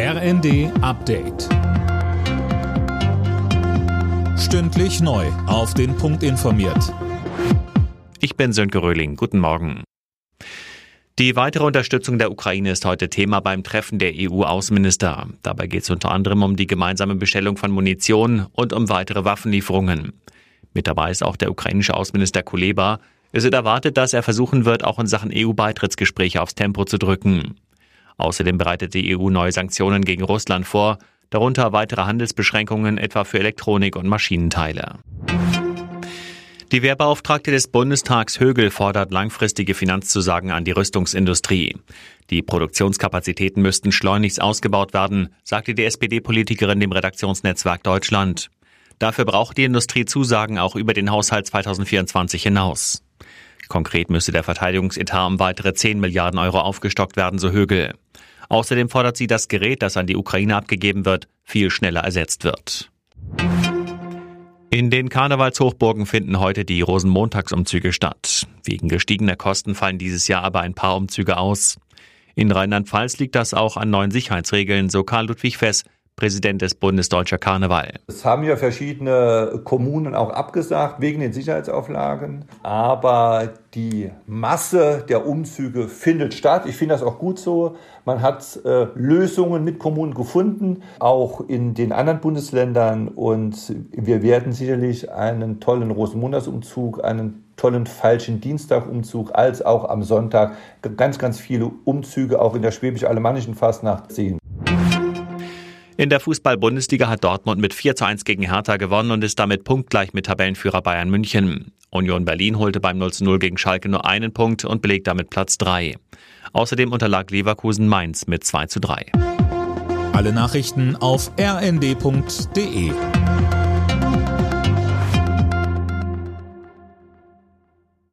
RND Update. Stündlich neu. Auf den Punkt informiert. Ich bin Sönke Röhling. Guten Morgen. Die weitere Unterstützung der Ukraine ist heute Thema beim Treffen der EU-Außenminister. Dabei geht es unter anderem um die gemeinsame Bestellung von Munition und um weitere Waffenlieferungen. Mit dabei ist auch der ukrainische Außenminister Kuleba. Es wird erwartet, dass er versuchen wird, auch in Sachen EU-Beitrittsgespräche aufs Tempo zu drücken. Außerdem bereitet die EU neue Sanktionen gegen Russland vor, darunter weitere Handelsbeschränkungen etwa für Elektronik und Maschinenteile. Die Wehrbeauftragte des Bundestags Högel fordert langfristige Finanzzusagen an die Rüstungsindustrie. Die Produktionskapazitäten müssten schleunigst ausgebaut werden, sagte die SPD-Politikerin dem Redaktionsnetzwerk Deutschland. Dafür braucht die Industrie Zusagen auch über den Haushalt 2024 hinaus. Konkret müsse der Verteidigungsetat um weitere 10 Milliarden Euro aufgestockt werden, so Högel. Außerdem fordert sie, das Gerät, das an die Ukraine abgegeben wird, viel schneller ersetzt wird. In den Karnevalshochburgen finden heute die Rosenmontagsumzüge statt. Wegen gestiegener Kosten fallen dieses Jahr aber ein paar Umzüge aus. In Rheinland-Pfalz liegt das auch an neuen Sicherheitsregeln, so Karl Ludwig Fess, Präsident des Bundes Deutscher Karneval. Es haben ja verschiedene Kommunen auch abgesagt wegen den Sicherheitsauflagen. Aber die Masse der Umzüge findet statt. Ich finde das auch gut so. Man hat äh, Lösungen mit Kommunen gefunden, auch in den anderen Bundesländern. Und wir werden sicherlich einen tollen Rosenmontagsumzug, einen tollen falschen Dienstagumzug, als auch am Sonntag ganz, ganz viele Umzüge auch in der schwäbisch-alemannischen Fastnacht sehen. In der Fußball-Bundesliga hat Dortmund mit 4 zu 1 gegen Hertha gewonnen und ist damit punktgleich mit Tabellenführer Bayern München. Union Berlin holte beim 0 zu 0 gegen Schalke nur einen Punkt und belegt damit Platz 3. Außerdem unterlag Leverkusen Mainz mit 2 zu 3. Alle Nachrichten auf rnd.de